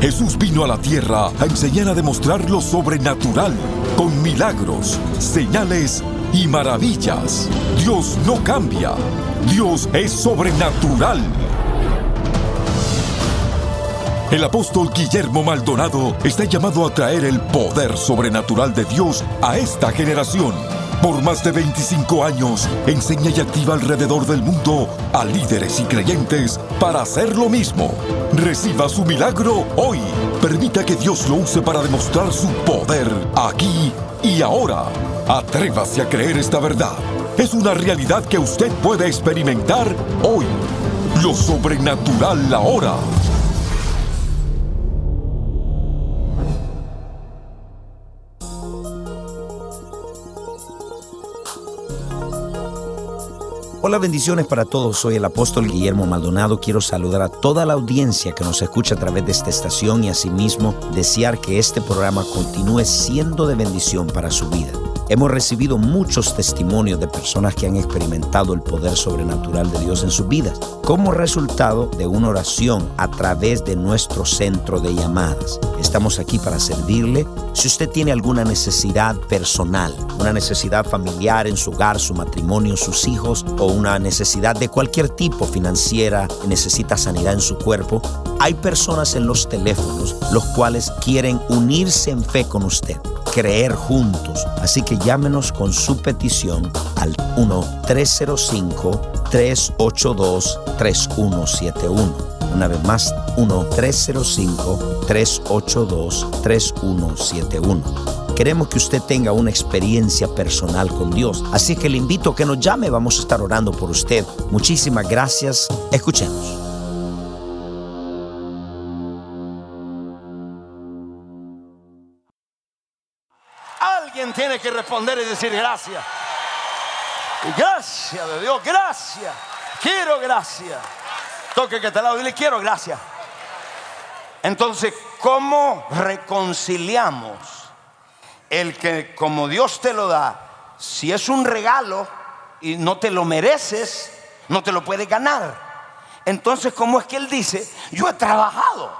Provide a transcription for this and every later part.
Jesús vino a la tierra a enseñar a demostrar lo sobrenatural, con milagros, señales y maravillas. Dios no cambia, Dios es sobrenatural. El apóstol Guillermo Maldonado está llamado a traer el poder sobrenatural de Dios a esta generación. Por más de 25 años, enseña y activa alrededor del mundo a líderes y creyentes para hacer lo mismo. Reciba su milagro hoy. Permita que Dios lo use para demostrar su poder aquí y ahora. Atrévase a creer esta verdad. Es una realidad que usted puede experimentar hoy. Lo sobrenatural ahora. Hola, bendiciones para todos. Soy el apóstol Guillermo Maldonado. Quiero saludar a toda la audiencia que nos escucha a través de esta estación y asimismo desear que este programa continúe siendo de bendición para su vida. Hemos recibido muchos testimonios de personas que han experimentado el poder sobrenatural de Dios en sus vidas como resultado de una oración a través de nuestro centro de llamadas. Estamos aquí para servirle. Si usted tiene alguna necesidad personal, una necesidad familiar en su hogar, su matrimonio, sus hijos o una necesidad de cualquier tipo financiera, necesita sanidad en su cuerpo, hay personas en los teléfonos los cuales quieren unirse en fe con usted creer juntos. Así que llámenos con su petición al 1-305-382-3171. Una vez más, 1-305-382-3171. Queremos que usted tenga una experiencia personal con Dios. Así que le invito a que nos llame. Vamos a estar orando por usted. Muchísimas gracias. Escuchemos. Que responder y decir gracias. Gracias de Dios, gracias. Quiero gracias. Toque que te lado, dile quiero gracias. Entonces, ¿cómo reconciliamos el que como Dios te lo da, si es un regalo y no te lo mereces, no te lo puedes ganar? Entonces, ¿cómo es que Él dice, yo he trabajado?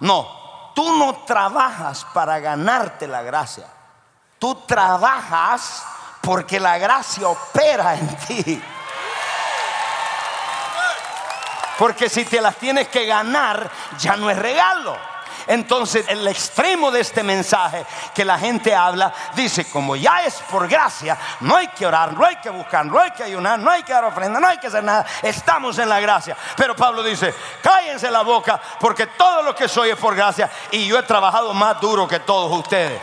No, tú no trabajas para ganarte la gracia. Tú trabajas porque la gracia opera en ti. Porque si te las tienes que ganar, ya no es regalo. Entonces, el extremo de este mensaje que la gente habla, dice, como ya es por gracia, no hay que orar, no hay que buscar, no hay que ayunar, no hay que dar ofrenda, no hay que hacer nada, estamos en la gracia. Pero Pablo dice, cállense la boca, porque todo lo que soy es por gracia y yo he trabajado más duro que todos ustedes.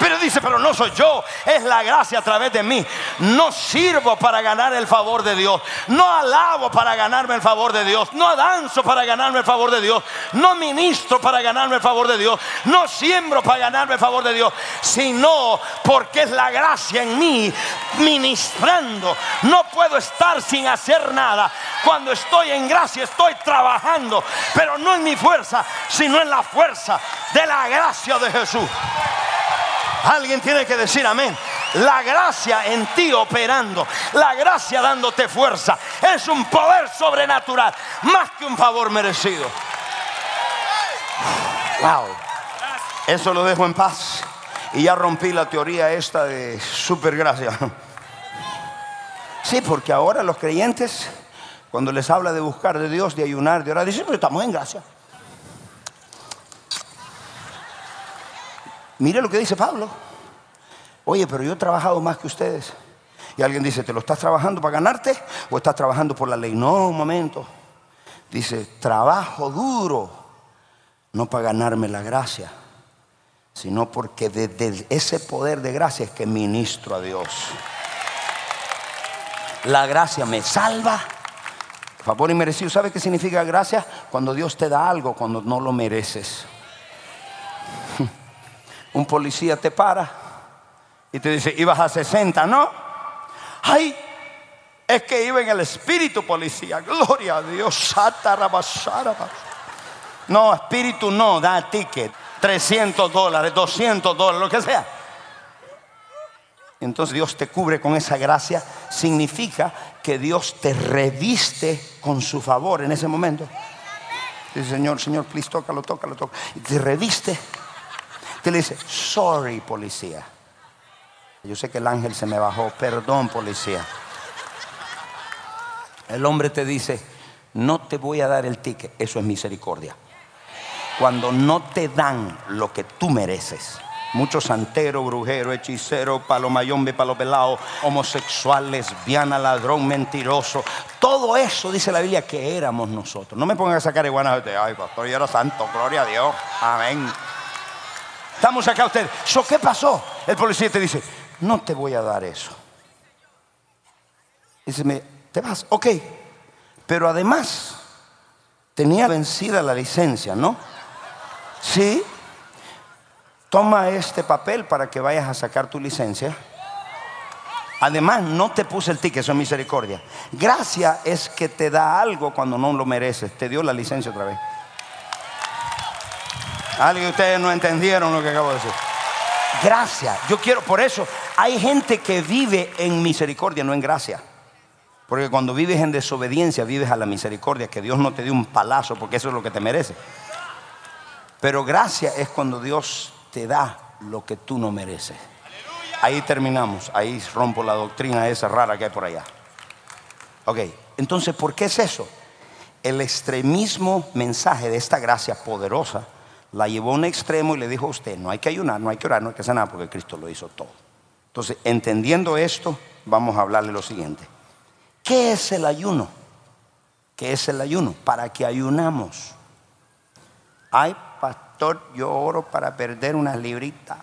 Pero dice, pero no soy yo, es la gracia a través de mí. No sirvo para ganar el favor de Dios. No alabo para ganarme el favor de Dios. No danzo para ganarme el favor de Dios. No ministro para ganarme el favor de Dios. No siembro para ganarme el favor de Dios. Sino porque es la gracia en mí ministrando. No puedo estar sin hacer nada. Cuando estoy en gracia estoy trabajando. Pero no en mi fuerza, sino en la fuerza de la gracia de Jesús. Alguien tiene que decir amén. La gracia en ti operando, la gracia dándote fuerza, es un poder sobrenatural, más que un favor merecido. Wow. Eso lo dejo en paz. Y ya rompí la teoría esta de super gracia. Sí, porque ahora los creyentes, cuando les habla de buscar de Dios, de ayunar, de orar, dicen, pero estamos en gracia. Mire lo que dice Pablo. Oye, pero yo he trabajado más que ustedes. Y alguien dice, ¿te lo estás trabajando para ganarte o estás trabajando por la ley? No, un momento. Dice, trabajo duro, no para ganarme la gracia, sino porque desde ese poder de gracia es que ministro a Dios. La gracia me salva. Favor y merecido. ¿Sabe qué significa gracia? Cuando Dios te da algo, cuando no lo mereces un policía te para y te dice, ibas a 60, ¿no? Ay, es que iba en el espíritu policía. Gloria a Dios. No, espíritu no, da ticket. 300 dólares, 200 dólares, lo que sea. Entonces Dios te cubre con esa gracia. Significa que Dios te reviste con su favor en ese momento. Dice, Señor, Señor, please, tócalo, tócalo, tócalo. Y te reviste. Te le dice, sorry, policía. Yo sé que el ángel se me bajó, perdón, policía. El hombre te dice, no te voy a dar el ticket, eso es misericordia. Cuando no te dan lo que tú mereces. Muchos santeros, brujeros, hechiceros, palomayombe, palopelao, homosexual, lesbiana, ladrón, mentiroso. Todo eso dice la Biblia que éramos nosotros. No me pongan a sacar iguanas de, ay, pastor, yo era santo, gloria a Dios. Amén. Estamos acá ustedes. ¿Qué pasó? El policía te dice, no te voy a dar eso. Dice, te vas, ok. Pero además, tenía vencida la licencia, ¿no? Sí. Toma este papel para que vayas a sacar tu licencia. Además, no te puse el ticket, eso es misericordia. Gracia es que te da algo cuando no lo mereces. Te dio la licencia otra vez. Alguien de ustedes no entendieron lo que acabo de decir. Gracia. Yo quiero, por eso, hay gente que vive en misericordia, no en gracia. Porque cuando vives en desobediencia, vives a la misericordia, que Dios no te dé un palazo, porque eso es lo que te merece. Pero gracia es cuando Dios te da lo que tú no mereces. Ahí terminamos, ahí rompo la doctrina esa rara que hay por allá. Ok, entonces, ¿por qué es eso? El extremismo mensaje de esta gracia poderosa la llevó a un extremo y le dijo a usted, no hay que ayunar, no hay que orar, no hay que hacer nada, porque Cristo lo hizo todo. Entonces, entendiendo esto, vamos a hablarle lo siguiente. ¿Qué es el ayuno? ¿Qué es el ayuno? ¿Para qué ayunamos? Ay, pastor, yo oro para perder una librita.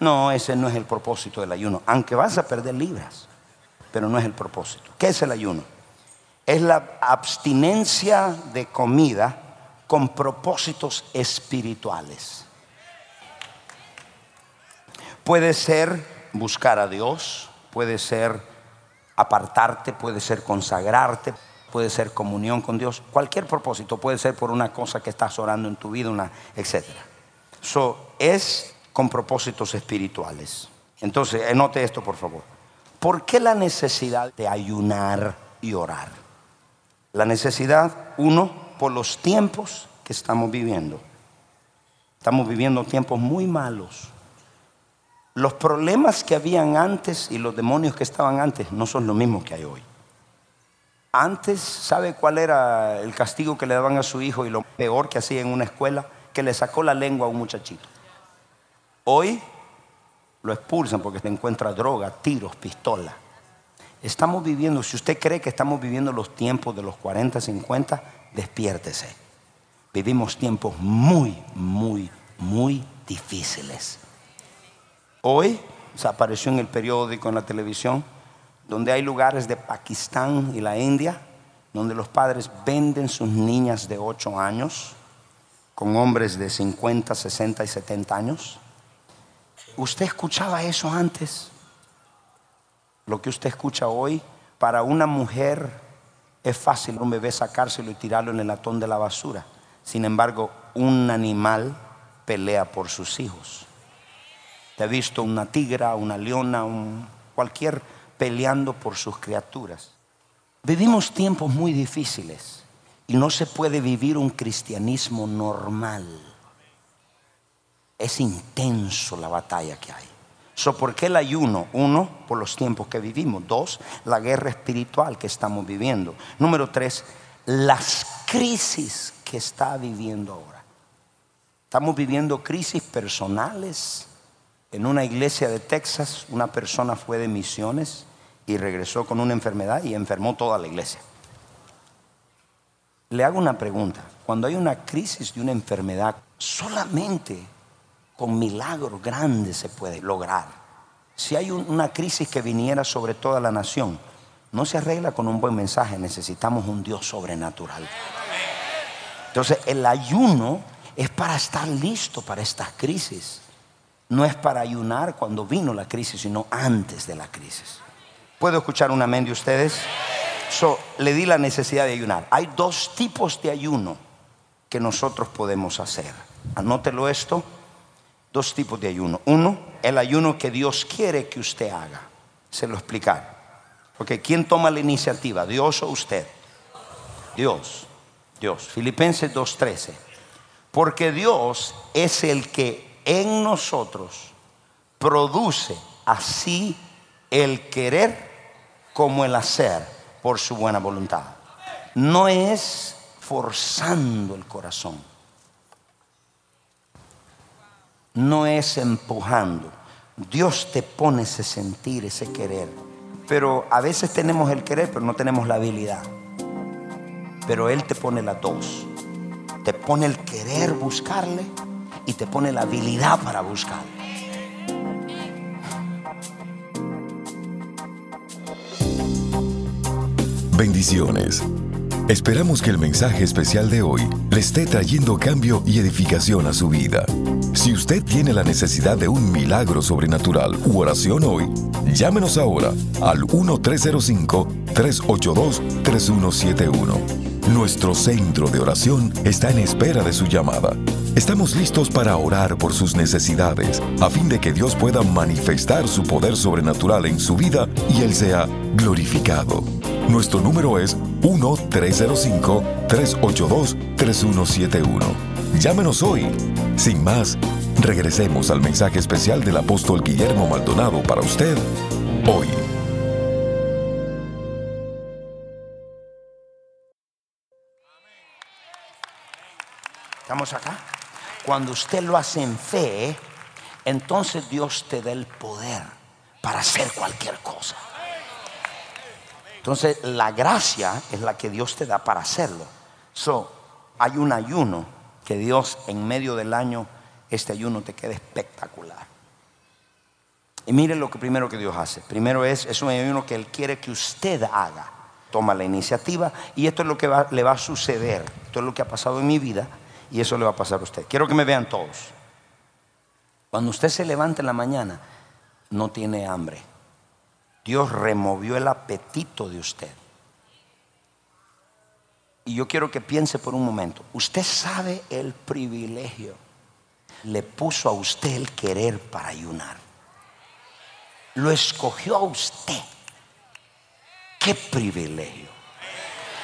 No, ese no es el propósito del ayuno. Aunque vas a perder libras, pero no es el propósito. ¿Qué es el ayuno? Es la abstinencia de comida con propósitos espirituales. Puede ser buscar a Dios, puede ser apartarte, puede ser consagrarte, puede ser comunión con Dios, cualquier propósito, puede ser por una cosa que estás orando en tu vida, una, etc. So, es con propósitos espirituales. Entonces, anote esto por favor. ¿Por qué la necesidad de ayunar y orar? La necesidad, uno, por los tiempos que estamos viviendo. Estamos viviendo tiempos muy malos los problemas que habían antes y los demonios que estaban antes no son los mismos que hay hoy. Antes, ¿sabe cuál era el castigo que le daban a su hijo y lo peor que hacía en una escuela? Que le sacó la lengua a un muchachito. Hoy lo expulsan porque se encuentra droga, tiros, pistola. Estamos viviendo, si usted cree que estamos viviendo los tiempos de los 40, 50, despiértese. Vivimos tiempos muy, muy, muy difíciles. Hoy se apareció en el periódico, en la televisión, donde hay lugares de Pakistán y la India, donde los padres venden sus niñas de 8 años con hombres de 50, 60 y 70 años. ¿Usted escuchaba eso antes? Lo que usted escucha hoy, para una mujer es fácil un bebé sacárselo y tirarlo en el latón de la basura. Sin embargo, un animal pelea por sus hijos. Te ha visto una tigra, una leona, un, cualquier peleando por sus criaturas. Vivimos tiempos muy difíciles y no se puede vivir un cristianismo normal. Es intenso la batalla que hay. So, ¿Por qué el ayuno? Uno, por los tiempos que vivimos. Dos, la guerra espiritual que estamos viviendo. Número tres, las crisis que está viviendo ahora. Estamos viviendo crisis personales, en una iglesia de Texas, una persona fue de misiones y regresó con una enfermedad y enfermó toda la iglesia. Le hago una pregunta. Cuando hay una crisis de una enfermedad, solamente con milagros grandes se puede lograr. Si hay una crisis que viniera sobre toda la nación, no se arregla con un buen mensaje, necesitamos un Dios sobrenatural. Entonces el ayuno es para estar listo para estas crisis no es para ayunar cuando vino la crisis, sino antes de la crisis. ¿Puedo escuchar un amén de ustedes? So, le di la necesidad de ayunar. Hay dos tipos de ayuno que nosotros podemos hacer. Anótelo esto. Dos tipos de ayuno. Uno, el ayuno que Dios quiere que usted haga. Se lo explicar. Porque ¿quién toma la iniciativa? ¿Dios o usted? Dios. Dios. Filipenses 2.13. Porque Dios es el que en nosotros produce así el querer como el hacer por su buena voluntad. No es forzando el corazón. No es empujando. Dios te pone ese sentir, ese querer. Pero a veces tenemos el querer, pero no tenemos la habilidad. Pero Él te pone las dos. Te pone el querer buscarle y te pone la habilidad para buscarle. Bendiciones. Esperamos que el mensaje especial de hoy le esté trayendo cambio y edificación a su vida. Si usted tiene la necesidad de un milagro sobrenatural u oración hoy, llámenos ahora al 1-305-382-3171. Nuestro centro de oración está en espera de su llamada. Estamos listos para orar por sus necesidades, a fin de que Dios pueda manifestar su poder sobrenatural en su vida y Él sea glorificado. Nuestro número es 1-305-382-3171. Llámenos hoy. Sin más, regresemos al mensaje especial del apóstol Guillermo Maldonado para usted hoy. ¿Estamos acá? Cuando usted lo hace en fe, entonces Dios te da el poder para hacer cualquier cosa. Entonces, la gracia es la que Dios te da para hacerlo. So, hay un ayuno que Dios en medio del año, este ayuno te queda espectacular. Y mire lo que primero que Dios hace. Primero es, es un ayuno que Él quiere que usted haga. Toma la iniciativa y esto es lo que le va a suceder. Esto es lo que ha pasado en mi vida y eso le va a pasar a usted. Quiero que me vean todos. Cuando usted se levanta en la mañana, no tiene hambre. Dios removió el apetito de usted. Y yo quiero que piense por un momento. Usted sabe el privilegio. Le puso a usted el querer para ayunar. Lo escogió a usted. Qué privilegio.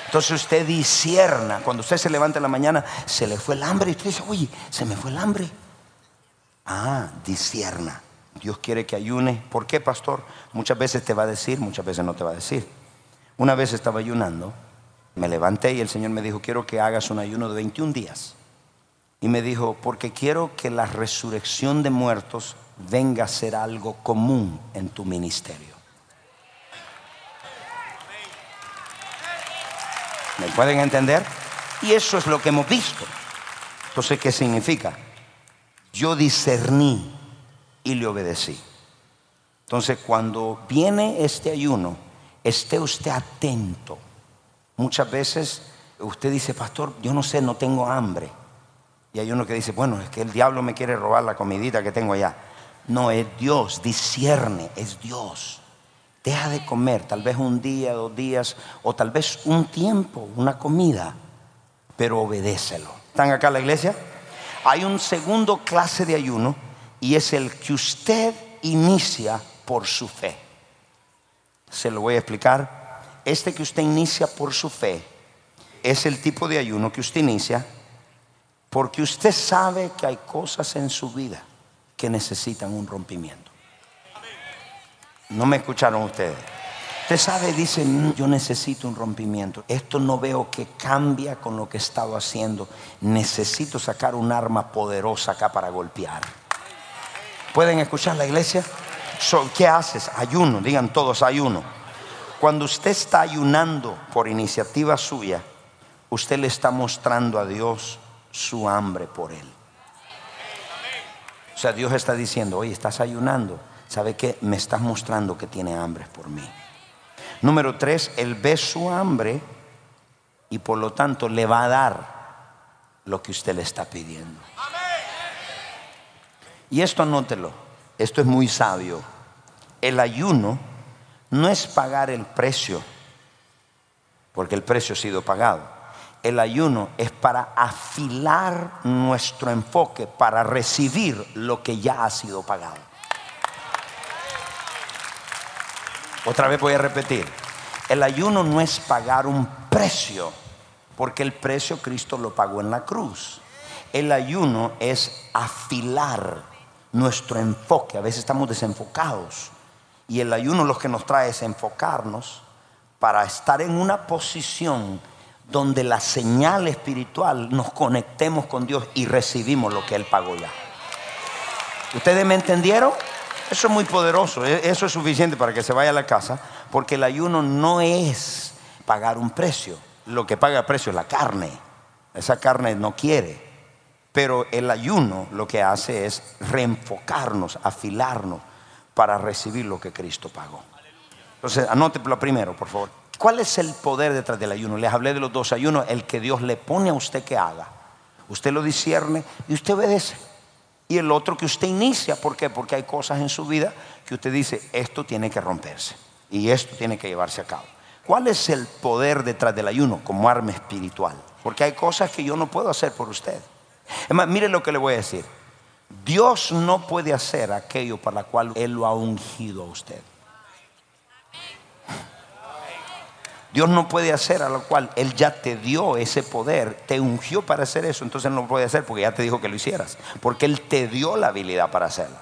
Entonces usted disierna. Cuando usted se levanta en la mañana, se le fue el hambre. Y usted dice, oye, se me fue el hambre. Ah, disierna. Dios quiere que ayune. ¿Por qué, pastor? Muchas veces te va a decir, muchas veces no te va a decir. Una vez estaba ayunando, me levanté y el Señor me dijo, quiero que hagas un ayuno de 21 días. Y me dijo, porque quiero que la resurrección de muertos venga a ser algo común en tu ministerio. ¿Me pueden entender? Y eso es lo que hemos visto. Entonces, ¿qué significa? Yo discerní y le obedecí. Entonces, cuando viene este ayuno, esté usted atento. Muchas veces usted dice, pastor, yo no sé, no tengo hambre. Y hay uno que dice, bueno, es que el diablo me quiere robar la comidita que tengo allá. No, es Dios, discierne, es Dios. Deja de comer, tal vez un día, dos días, o tal vez un tiempo, una comida, pero obedécelo. ¿Están acá en la iglesia? Hay un segundo clase de ayuno y es el que usted inicia por su fe. Se lo voy a explicar. Este que usted inicia por su fe es el tipo de ayuno que usted inicia porque usted sabe que hay cosas en su vida que necesitan un rompimiento. No me escucharon ustedes. Usted sabe, dice, mm, yo necesito un rompimiento. Esto no veo que cambia con lo que he estado haciendo. Necesito sacar un arma poderosa acá para golpear. ¿Pueden escuchar la iglesia? ¿Qué haces? Ayuno, digan todos ayuno. Cuando usted está ayunando por iniciativa suya, usted le está mostrando a Dios su hambre por Él. O sea, Dios está diciendo, oye, estás ayunando. ¿Sabe qué? Me estás mostrando que tiene hambre por mí. Número tres, Él ve su hambre y por lo tanto le va a dar lo que usted le está pidiendo. Y esto anótelo, esto es muy sabio. El ayuno no es pagar el precio, porque el precio ha sido pagado el ayuno es para afilar nuestro enfoque, para recibir lo que ya ha sido pagado. Otra vez voy a repetir, el ayuno no es pagar un precio, Porque el precio Cristo lo pagó en la cruz. El ayuno es afilar nuestro enfoque. A veces estamos desenfocados. Y el ayuno lo que nos trae es enfocarnos para estar en una posición donde la señal espiritual nos conectemos con Dios y recibimos lo que Él pagó ya. ¿Ustedes me entendieron? Eso es muy poderoso, e-, eso es suficiente para que se vaya a la casa, porque el ayuno no es pagar un precio, lo que paga el precio es la carne, esa carne no quiere, pero el ayuno lo que hace es reenfocarnos, afilarnos para recibir lo que Cristo pagó. Entonces, anote lo primero, por favor. ¿Cuál es el poder detrás del ayuno? Les hablé de los dos ayunos, el que Dios le pone a usted que haga. Usted lo discierne y usted obedece. Y el otro que usted inicia, ¿por qué? Porque hay cosas en su vida que usted dice, esto tiene que romperse y esto tiene que llevarse a cabo. ¿Cuál es el poder detrás del ayuno como arma espiritual? Porque hay cosas que yo no puedo hacer por usted. Mire lo que le voy a decir. Dios no puede hacer aquello para lo cual Él lo ha ungido a usted. Dios no puede hacer a lo cual Él ya te dio ese poder, te ungió para hacer eso, entonces no puede hacer porque ya te dijo que lo hicieras, porque Él te dio la habilidad para hacerlo.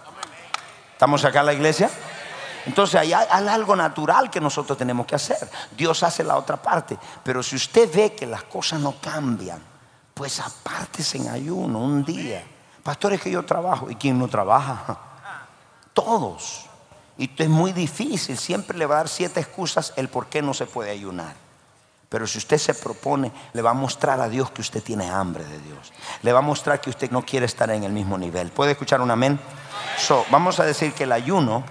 ¿Estamos acá en la iglesia? Entonces hay algo natural que nosotros tenemos que hacer. Dios hace la otra parte, pero si usted ve que las cosas no cambian, pues apártese en ayuno un día. Pastores que yo trabajo, ¿y quién no trabaja? Todos. Y es muy difícil, siempre le va a dar siete excusas el por qué no se puede ayunar. Pero si usted se propone, le va a mostrar a Dios que usted tiene hambre de Dios. Le va a mostrar que usted no quiere estar en el mismo nivel. ¿Puede escuchar un amén? So, vamos a decir que el ayuno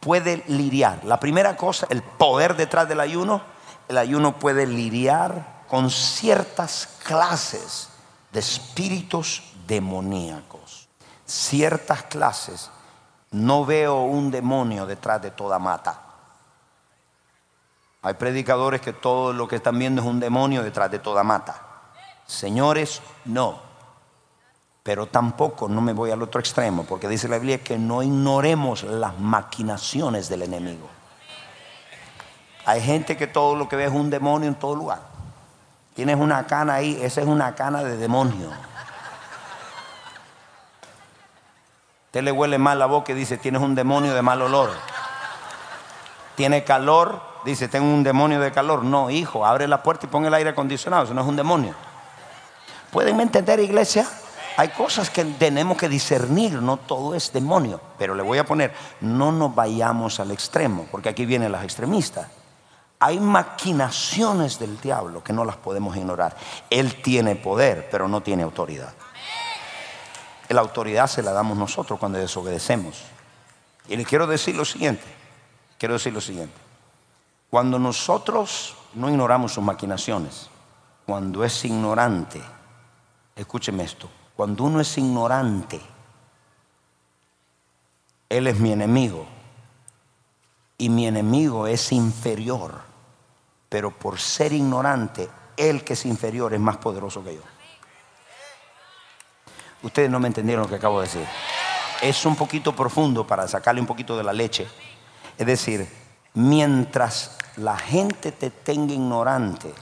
puede lidiar. La primera cosa, el poder detrás del ayuno, el ayuno puede lidiar con ciertas clases de espíritus demoníacos. Ciertas clases no veo un demonio detrás de toda mata. Hay predicadores que todo lo que están viendo es un demonio detrás de toda mata. Señores, no. Pero tampoco no me voy al otro extremo, porque dice la Biblia que no ignoremos las maquinaciones del enemigo. Hay gente que todo lo que ve es un demonio en todo lugar. Tienes una cana ahí, esa es una cana de demonio. Usted le huele mal la boca y dice, tienes un demonio de mal olor. Tiene calor, dice, tengo un demonio de calor. No, hijo, abre la puerta y pon el aire acondicionado, eso no es un demonio. ¿Pueden entender, iglesia? Hay cosas que tenemos que discernir, no todo es demonio. Pero le voy a poner, no nos vayamos al extremo, porque aquí vienen las extremistas. Hay maquinaciones del diablo que no las podemos ignorar. Él tiene poder, pero no tiene autoridad. La autoridad se la damos nosotros cuando desobedecemos. Y le quiero decir lo siguiente, quiero decir lo siguiente. Cuando nosotros no ignoramos sus maquinaciones, cuando es ignorante, escúcheme esto, cuando uno es ignorante, él es mi enemigo y mi enemigo es inferior, pero por ser ignorante, él que es inferior es más poderoso que yo. Ustedes no me entendieron lo que acabo de decir. Es un poquito profundo para sacarle un poquito de la leche. Es decir, mientras la gente te tenga ignorante,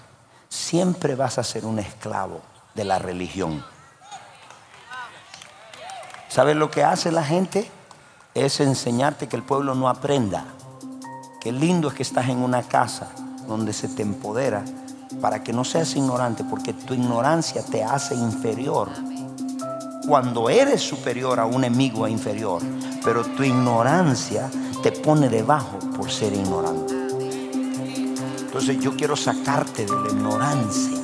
siempre vas a ser un esclavo de la religión. ¿Sabes lo que hace la gente? Es enseñarte que el pueblo no aprenda. Qué lindo es que estás en una casa donde se te empodera para que no seas ignorante, porque tu ignorancia te hace inferior cuando eres superior a un enemigo inferior, pero tu ignorancia te pone debajo por ser ignorante. Entonces yo quiero sacarte de la ignorancia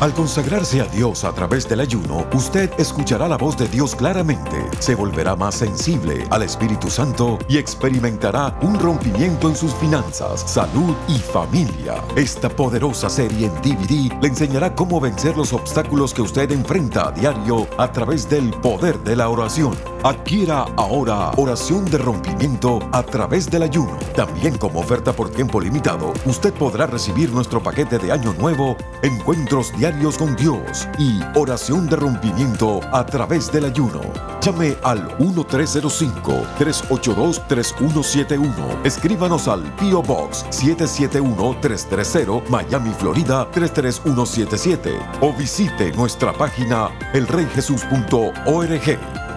Al consagrarse a Dios a través del ayuno, usted escuchará la voz de Dios claramente, se volverá más sensible al Espíritu Santo y experimentará un rompimiento en sus finanzas, salud y familia. Esta poderosa serie en DVD le enseñará cómo vencer los obstáculos que usted enfrenta a diario a través del poder de la oración. Adquiera ahora oración de rompimiento a través del ayuno. También como oferta por tiempo limitado, usted podrá recibir nuestro paquete de Año Nuevo, Encuentros Diarios con Dios y Oración de Rompimiento a través del ayuno. Llame al 1305-382-3171. Escríbanos al P.O. Box 771-330 Miami, Florida 33177 o visite nuestra página elreyjesus.org.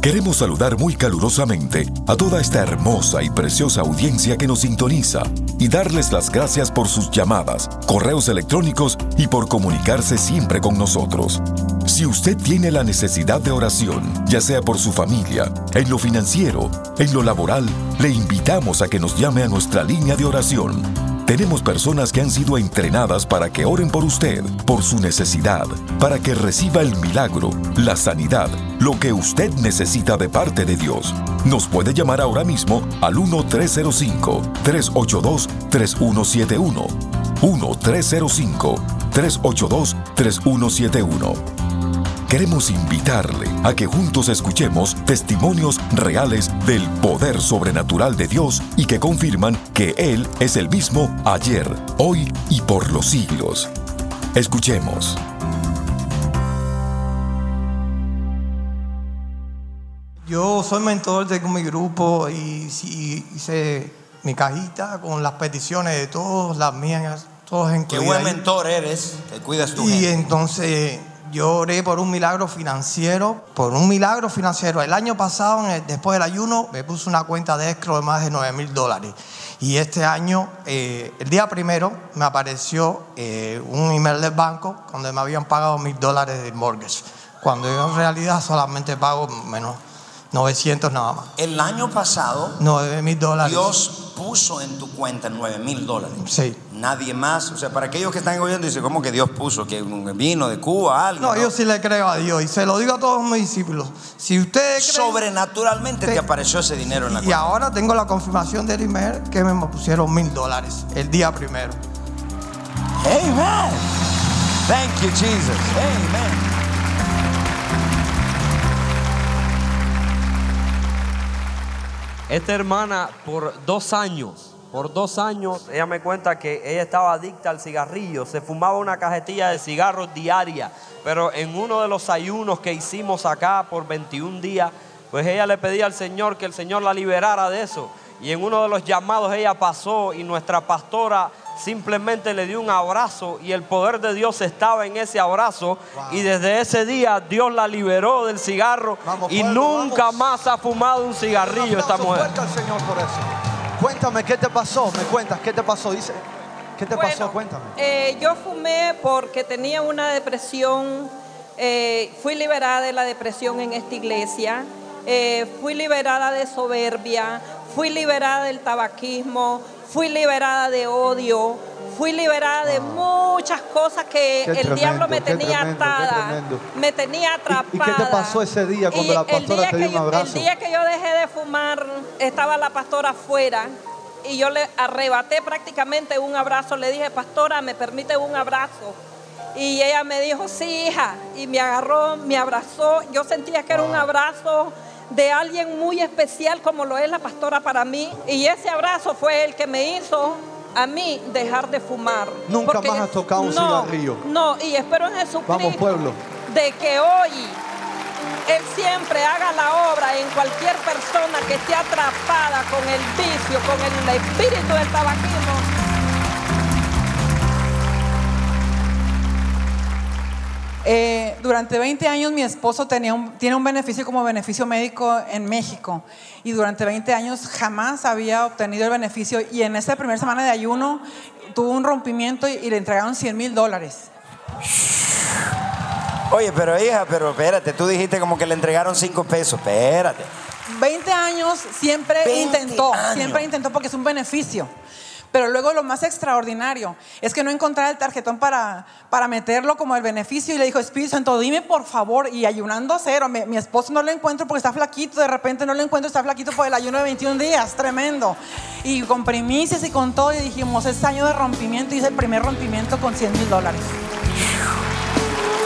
Queremos saludar muy calurosamente a toda esta hermosa y preciosa audiencia que nos sintoniza y darles las gracias por sus llamadas, correos electrónicos y por comunicarse siempre con nosotros. Si usted tiene la necesidad de oración, ya sea por su familia, en lo financiero, en lo laboral, le invitamos a que nos llame a nuestra línea de oración tenemos personas que han sido entrenadas para que oren por usted, por su necesidad, para que reciba el milagro, la sanidad, lo que usted necesita de parte de Dios. Nos puede llamar ahora mismo al 1-305-382-3171. 1-305-382-3171 queremos invitarle a que juntos escuchemos testimonios reales del poder sobrenatural de Dios y que confirman que Él es el mismo ayer, hoy y por los siglos. Escuchemos. Yo soy mentor de mi grupo y, hice mi cajita con las peticiones de todos, las mías, todos en Qué buen mentor eres, te cuidas tú. Y entonces yo oré por un milagro financiero, por un milagro financiero. El año pasado, después del ayuno, me puse una cuenta de escro de más de 9 mil dólares. Y este año, eh, el día primero, me apareció eh, un email del banco donde me habían pagado mil dólares de mortgage. Cuando yo en realidad solamente pago menos 900 nada más. El año pasado, 9 mil dólares. Dios puso en tu cuenta 9 mil dólares. Sí. Nadie más. O sea, para aquellos que están oyendo, dice, ¿cómo que Dios puso? Que vino de Cuba, algo. No, yo sí le creo a Dios y se lo digo a todos mis discípulos. Si usted Sobrenaturalmente te, apareció ese dinero en la cuenta. Y ahora tengo la confirmación del email que me pusieron mil dólares el día primero. Amen. Thank you, Jesus. Amen. Esta hermana por dos años, por dos años, ella me cuenta que ella estaba adicta al cigarrillo, se fumaba una cajetilla de cigarros diaria, pero en uno de los ayunos que hicimos acá por 21 días, pues ella le pedía al Señor que el Señor la liberara de eso. Y en uno de los llamados ella pasó y nuestra pastora simplemente le dio un abrazo y el poder de Dios estaba en ese abrazo. Y desde ese día Dios la liberó del cigarro y nunca más ha fumado un cigarrillo esta mujer. Señor por eso. Cuéntame, ¿qué te pasó? Me cuentas, ¿qué te pasó? Dice, ¿qué te pasó? Cuéntame. Eh, yo fumé porque tenía una depresión. Eh, fui liberada de la depresión en esta iglesia. Eh, fui liberada de soberbia. Fui liberada del tabaquismo fui liberada de odio, fui liberada de muchas cosas que el diablo me tenía atada, me tenía atrapada. ¿Y, qué te pasó ese día cuando la pastora te dio un abrazo? el día que yo dejé de fumar, estaba la pastora afuera y yo le arrebaté prácticamente un abrazo. Le dije, pastora, ¿me permite un abrazo? Y ella me dijo, sí, hija. Y me agarró, me abrazó. Yo sentía que era un abrazo de alguien muy especial como lo es la pastora para mí. Y ese abrazo fue el que me hizo a mí dejar de fumar. Nunca más has tocado un cigarrillo. No, y espero en Jesucristo Vamos, pueblo. de que hoy Él siempre haga la obra en cualquier persona que esté atrapada con el vicio, con el espíritu del tabaquismo Eh, durante 20 años mi esposo tenía tiene un beneficio como beneficio médico en México y durante 20 años jamás había obtenido el beneficio y en esa primera semana de ayuno tuvo un rompimiento y, le entregaron 100 mil dólares. Oye, pero hija, pero espérate, tú dijiste como que le entregaron cinco pesos. Espérate. 20 años siempre 20 intentó, años. siempre intentó porque es un beneficio. Pero luego lo más extraordinario es que no encontraba el tarjetón para, para meterlo como el beneficio y le dijo, Espíritu Santo, dime por favor, y ayunando a cero, mi, mi esposo no lo encuentro porque está flaquito, de repente no lo encuentro, está flaquito por el ayuno de 21 días, tremendo. Y con primicias y con todo, y dijimos, es año de rompimiento y es el primer rompimiento con 100 mil dólares.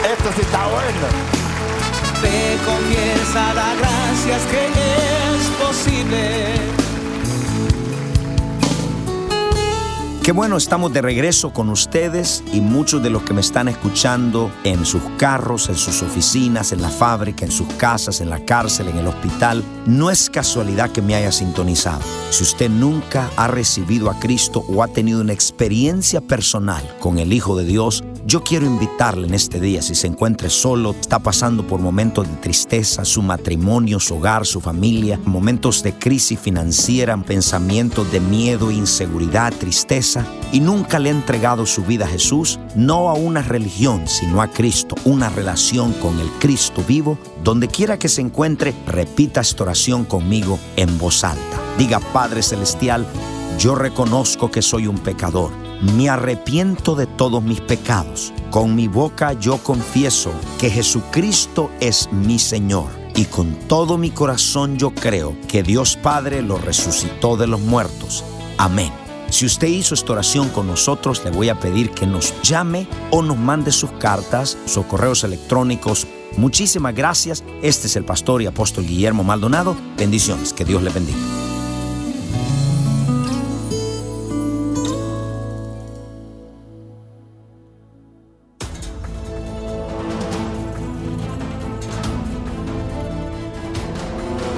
Esto sí está bueno. Te confiesa, da gracias que es posible. Qué bueno, estamos de regreso con ustedes y muchos de los que me están escuchando en sus carros, en sus oficinas, en la fábrica, en sus casas, en la cárcel, en el hospital. No es casualidad que me haya sintonizado. Si usted nunca ha recibido a Cristo o ha tenido una experiencia personal con el Hijo de Dios, yo quiero invitarle en este día, si se encuentra solo, está pasando por momentos de tristeza, su matrimonio, su hogar, su familia, momentos de crisis financiera, pensamientos de miedo, inseguridad, tristeza, y nunca le ha entregado su vida a Jesús, no a una religión, sino a Cristo, una relación con el Cristo vivo, donde quiera que se encuentre, repita esta oración conmigo en voz alta. Diga, Padre Celestial, yo reconozco que soy un pecador. Me arrepiento de todos mis pecados. Con mi boca yo confieso que Jesucristo es mi Señor. Y con todo mi corazón yo creo que Dios Padre lo resucitó de los muertos. Amén. Si usted hizo esta oración con nosotros, le voy a pedir que nos llame o nos mande sus cartas, sus correos electrónicos. Muchísimas gracias. Este es el pastor y apóstol Guillermo Maldonado. Bendiciones. Que Dios le bendiga.